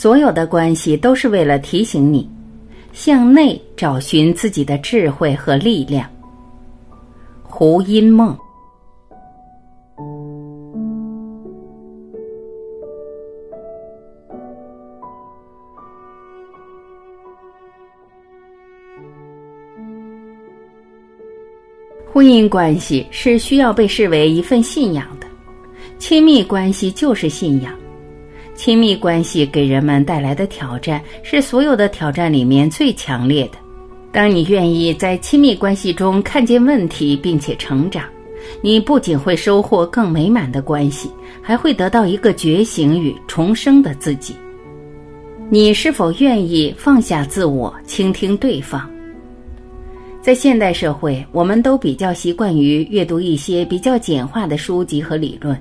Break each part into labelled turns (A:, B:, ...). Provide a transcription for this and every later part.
A: 所有的关系都是为了提醒你，向内找寻自己的智慧和力量。胡因梦。婚姻关系是需要被视为一份信仰的，亲密关系就是信仰。亲密关系给人们带来的挑战是所有的挑战里面最强烈的。当你愿意在亲密关系中看见问题并且成长，你不仅会收获更美满的关系，还会得到一个觉醒与重生的自己。你是否愿意放下自我，倾听对方？在现代社会，我们都比较习惯于阅读一些比较简化的书籍和理论，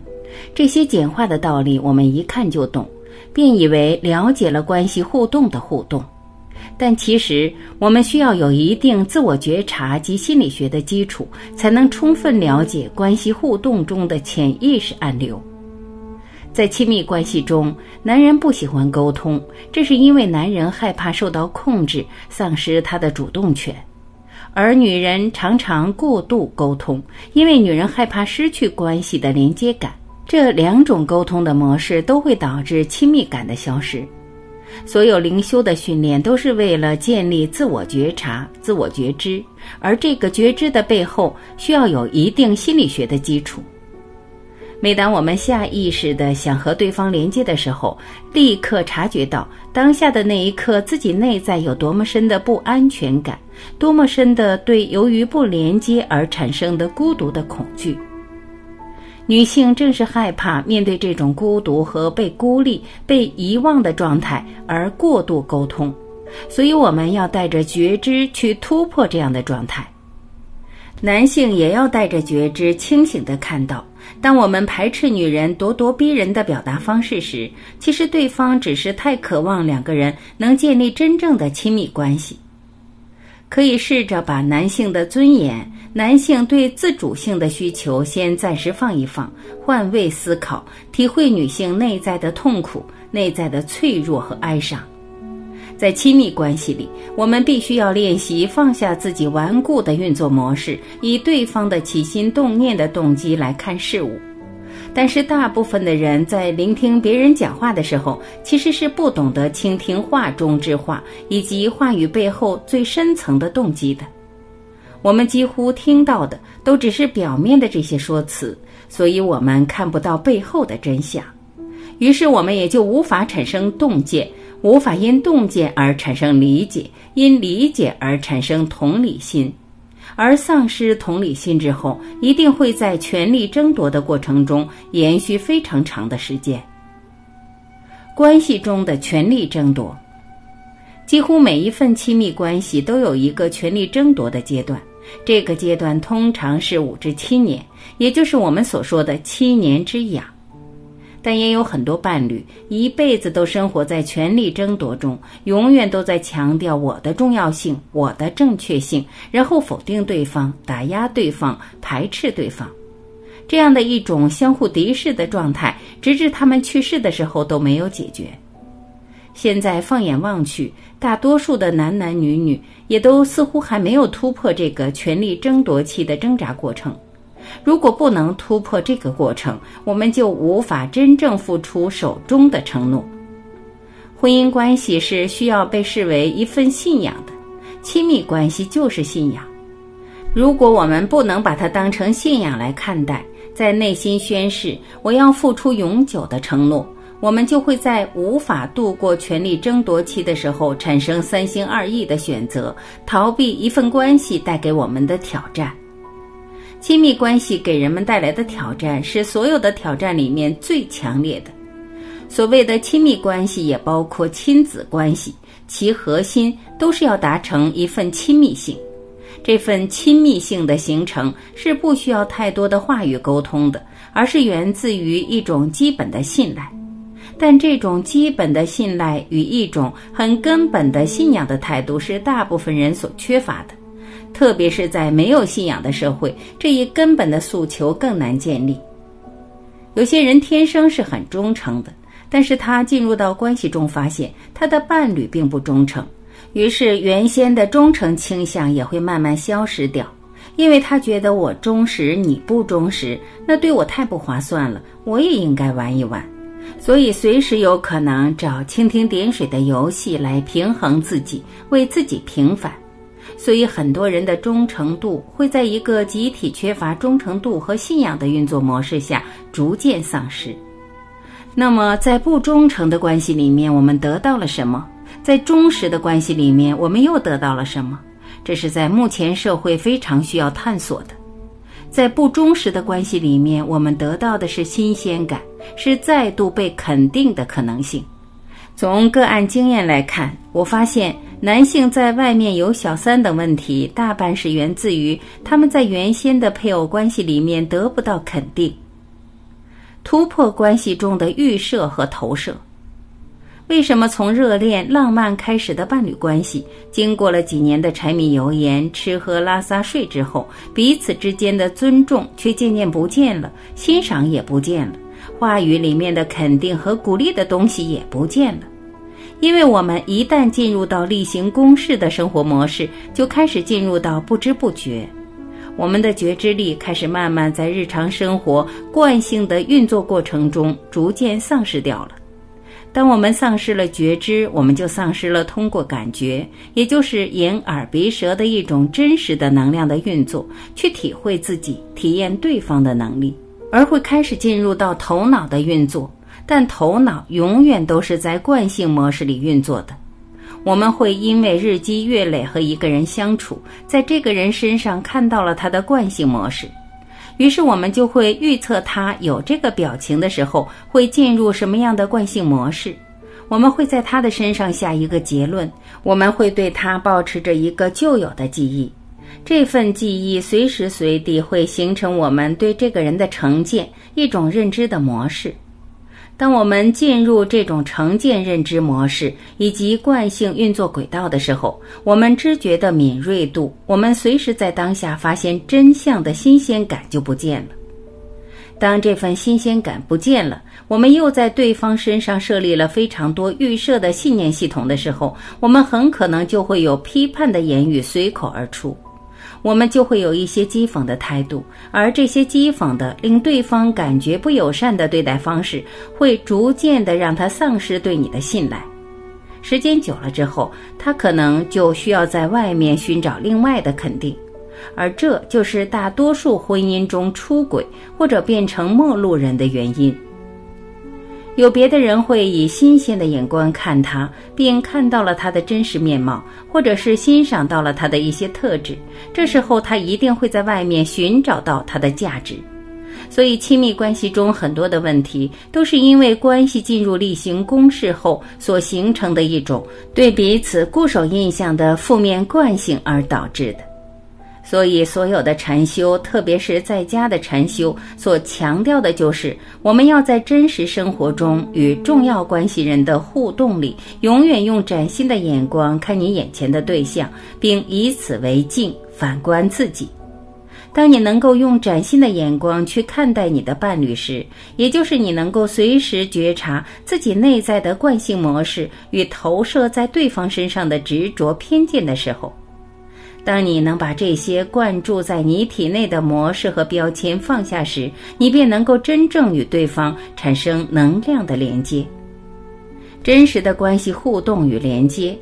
A: 这些简化的道理我们一看就懂，便以为了解了关系互动的互动。但其实，我们需要有一定自我觉察及心理学的基础，才能充分了解关系互动中的潜意识暗流。在亲密关系中，男人不喜欢沟通，这是因为男人害怕受到控制，丧失他的主动权。而女人常常过度沟通，因为女人害怕失去关系的连接感。这两种沟通的模式都会导致亲密感的消失。所有灵修的训练都是为了建立自我觉察、自我觉知，而这个觉知的背后需要有一定心理学的基础。每当我们下意识的想和对方连接的时候，立刻察觉到当下的那一刻自己内在有多么深的不安全感，多么深的对由于不连接而产生的孤独的恐惧。女性正是害怕面对这种孤独和被孤立、被遗忘的状态而过度沟通，所以我们要带着觉知去突破这样的状态。男性也要带着觉知，清醒地看到。当我们排斥女人咄咄逼人的表达方式时，其实对方只是太渴望两个人能建立真正的亲密关系。可以试着把男性的尊严、男性对自主性的需求先暂时放一放，换位思考，体会女性内在的痛苦、内在的脆弱和哀伤。在亲密关系里，我们必须要练习放下自己顽固的运作模式，以对方的起心动念的动机来看事物。但是，大部分的人在聆听别人讲话的时候，其实是不懂得倾听话中之话，以及话语背后最深层的动机的。我们几乎听到的都只是表面的这些说辞，所以我们看不到背后的真相，于是我们也就无法产生洞见。无法因洞见而产生理解，因理解而产生同理心，而丧失同理心之后，一定会在权力争夺的过程中延续非常长的时间。关系中的权力争夺，几乎每一份亲密关系都有一个权力争夺的阶段，这个阶段通常是五至七年，也就是我们所说的七年之痒。但也有很多伴侣一辈子都生活在权力争夺中，永远都在强调我的重要性、我的正确性，然后否定对方、打压对方、排斥对方，这样的一种相互敌视的状态，直至他们去世的时候都没有解决。现在放眼望去，大多数的男男女女也都似乎还没有突破这个权力争夺期的挣扎过程。如果不能突破这个过程，我们就无法真正付出手中的承诺。婚姻关系是需要被视为一份信仰的，亲密关系就是信仰。如果我们不能把它当成信仰来看待，在内心宣誓我要付出永久的承诺，我们就会在无法度过权力争夺期的时候，产生三心二意的选择，逃避一份关系带给我们的挑战。亲密关系给人们带来的挑战是所有的挑战里面最强烈的。所谓的亲密关系也包括亲子关系，其核心都是要达成一份亲密性。这份亲密性的形成是不需要太多的话语沟通的，而是源自于一种基本的信赖。但这种基本的信赖与一种很根本的信仰的态度是大部分人所缺乏的。特别是在没有信仰的社会，这一根本的诉求更难建立。有些人天生是很忠诚的，但是他进入到关系中，发现他的伴侣并不忠诚，于是原先的忠诚倾向也会慢慢消失掉，因为他觉得我忠实，你不忠实，那对我太不划算了，我也应该玩一玩，所以随时有可能找蜻蜓点水的游戏来平衡自己，为自己平反。所以，很多人的忠诚度会在一个集体缺乏忠诚度和信仰的运作模式下逐渐丧失。那么，在不忠诚的关系里面，我们得到了什么？在忠实的关系里面，我们又得到了什么？这是在目前社会非常需要探索的。在不忠实的关系里面，我们得到的是新鲜感，是再度被肯定的可能性。从个案经验来看，我发现。男性在外面有小三等问题，大半是源自于他们在原先的配偶关系里面得不到肯定。突破关系中的预设和投射，为什么从热恋浪漫开始的伴侣关系，经过了几年的柴米油盐、吃喝拉撒睡之后，彼此之间的尊重却渐渐不见了，欣赏也不见了，话语里面的肯定和鼓励的东西也不见了。因为我们一旦进入到例行公事的生活模式，就开始进入到不知不觉，我们的觉知力开始慢慢在日常生活惯性的运作过程中逐渐丧失掉了。当我们丧失了觉知，我们就丧失了通过感觉，也就是眼耳鼻舌的一种真实的能量的运作，去体会自己、体验对方的能力，而会开始进入到头脑的运作。但头脑永远都是在惯性模式里运作的。我们会因为日积月累和一个人相处，在这个人身上看到了他的惯性模式，于是我们就会预测他有这个表情的时候会进入什么样的惯性模式。我们会在他的身上下一个结论，我们会对他保持着一个旧有的记忆，这份记忆随时随地会形成我们对这个人的成见，一种认知的模式。当我们进入这种成见认知模式以及惯性运作轨道的时候，我们知觉的敏锐度，我们随时在当下发现真相的新鲜感就不见了。当这份新鲜感不见了，我们又在对方身上设立了非常多预设的信念系统的时候，我们很可能就会有批判的言语随口而出。我们就会有一些讥讽的态度，而这些讥讽的令对方感觉不友善的对待方式，会逐渐的让他丧失对你的信赖。时间久了之后，他可能就需要在外面寻找另外的肯定，而这就是大多数婚姻中出轨或者变成陌路人的原因。有别的人会以新鲜的眼光看他，并看到了他的真实面貌，或者是欣赏到了他的一些特质。这时候，他一定会在外面寻找到他的价值。所以，亲密关系中很多的问题，都是因为关系进入例行公事后所形成的一种对彼此固守印象的负面惯性而导致的。所以，所有的禅修，特别是在家的禅修，所强调的就是，我们要在真实生活中与重要关系人的互动里，永远用崭新的眼光看你眼前的对象，并以此为镜，反观自己。当你能够用崭新的眼光去看待你的伴侣时，也就是你能够随时觉察自己内在的惯性模式与投射在对方身上的执着偏见的时候。当你能把这些灌注在你体内的模式和标签放下时，你便能够真正与对方产生能量的连接。真实的关系互动与连接，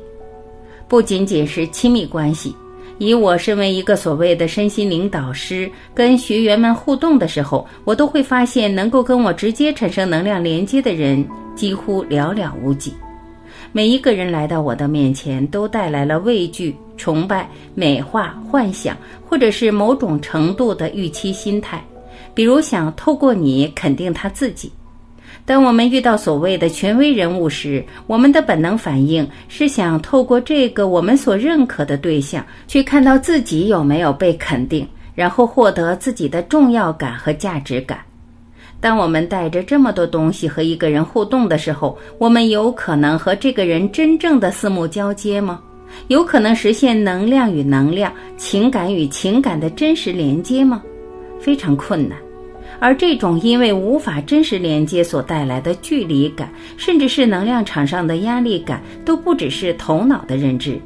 A: 不仅仅是亲密关系。以我身为一个所谓的身心灵导师，跟学员们互动的时候，我都会发现，能够跟我直接产生能量连接的人几乎寥寥无几。每一个人来到我的面前，都带来了畏惧、崇拜、美化、幻想，或者是某种程度的预期心态，比如想透过你肯定他自己。当我们遇到所谓的权威人物时，我们的本能反应是想透过这个我们所认可的对象，去看到自己有没有被肯定，然后获得自己的重要感和价值感。当我们带着这么多东西和一个人互动的时候，我们有可能和这个人真正的四目交接吗？有可能实现能量与能量、情感与情感的真实连接吗？非常困难。而这种因为无法真实连接所带来的距离感，甚至是能量场上的压力感，都不只是头脑的认知。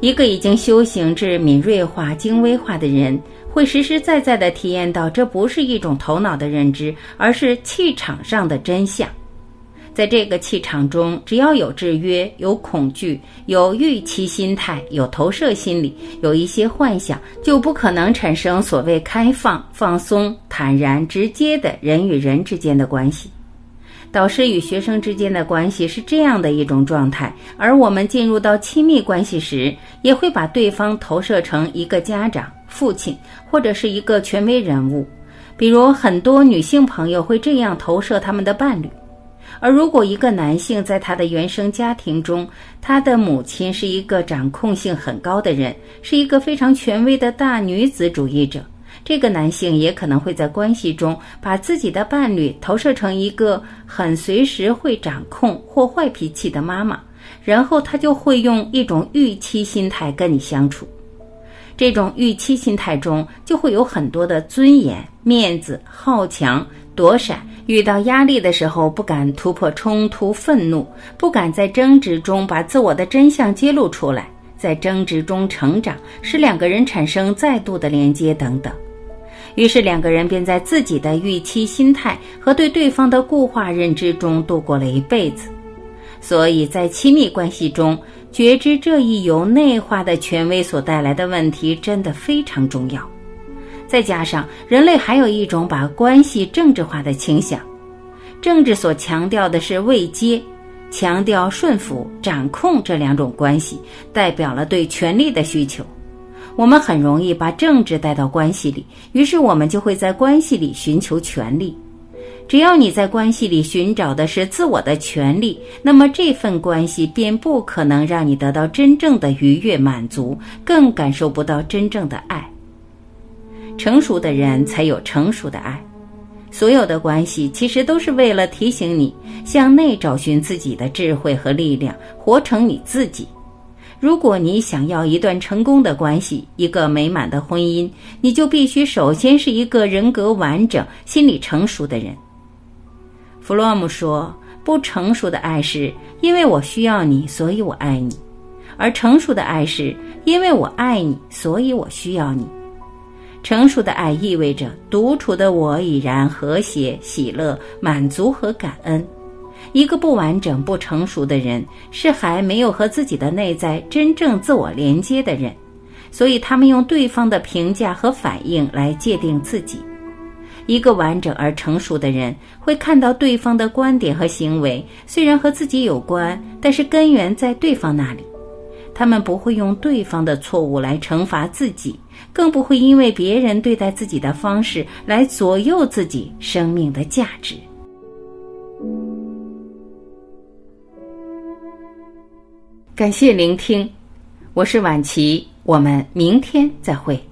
A: 一个已经修行至敏锐化、精微化的人，会实实在在地体验到，这不是一种头脑的认知，而是气场上的真相。在这个气场中，只要有制约、有恐惧、有预期心态、有投射心理、有一些幻想，就不可能产生所谓开放、放松、坦然、直接的人与人之间的关系。导师与学生之间的关系是这样的一种状态，而我们进入到亲密关系时，也会把对方投射成一个家长、父亲，或者是一个权威人物。比如，很多女性朋友会这样投射他们的伴侣。而如果一个男性在他的原生家庭中，他的母亲是一个掌控性很高的人，是一个非常权威的大女子主义者，这个男性也可能会在关系中把自己的伴侣投射成一个很随时会掌控或坏脾气的妈妈，然后他就会用一种预期心态跟你相处。这种预期心态中就会有很多的尊严、面子、好强、躲闪。遇到压力的时候，不敢突破冲突、愤怒，不敢在争执中把自我的真相揭露出来，在争执中成长，使两个人产生再度的连接等等。于是两个人便在自己的预期心态和对对方的固化认知中度过了一辈子。所以在亲密关系中，觉知这一由内化的权威所带来的问题，真的非常重要。再加上人类还有一种把关系政治化的倾向，政治所强调的是位阶，强调顺服、掌控这两种关系，代表了对权力的需求。我们很容易把政治带到关系里，于是我们就会在关系里寻求权力。只要你在关系里寻找的是自我的权利，那么这份关系便不可能让你得到真正的愉悦满足，更感受不到真正的爱。成熟的人才有成熟的爱，所有的关系其实都是为了提醒你向内找寻自己的智慧和力量，活成你自己。如果你想要一段成功的关系，一个美满的婚姻，你就必须首先是一个人格完整、心理成熟的人。弗洛姆说：“不成熟的爱是因为我需要你，所以我爱你；而成熟的爱是因为我爱你，所以我需要你。”成熟的爱意味着独处的我已然和谐、喜乐、满足和感恩。一个不完整、不成熟的人是还没有和自己的内在真正自我连接的人，所以他们用对方的评价和反应来界定自己。一个完整而成熟的人会看到对方的观点和行为虽然和自己有关，但是根源在对方那里。他们不会用对方的错误来惩罚自己，更不会因为别人对待自己的方式来左右自己生命的价值。感谢聆听，我是晚琪，我们明天再会。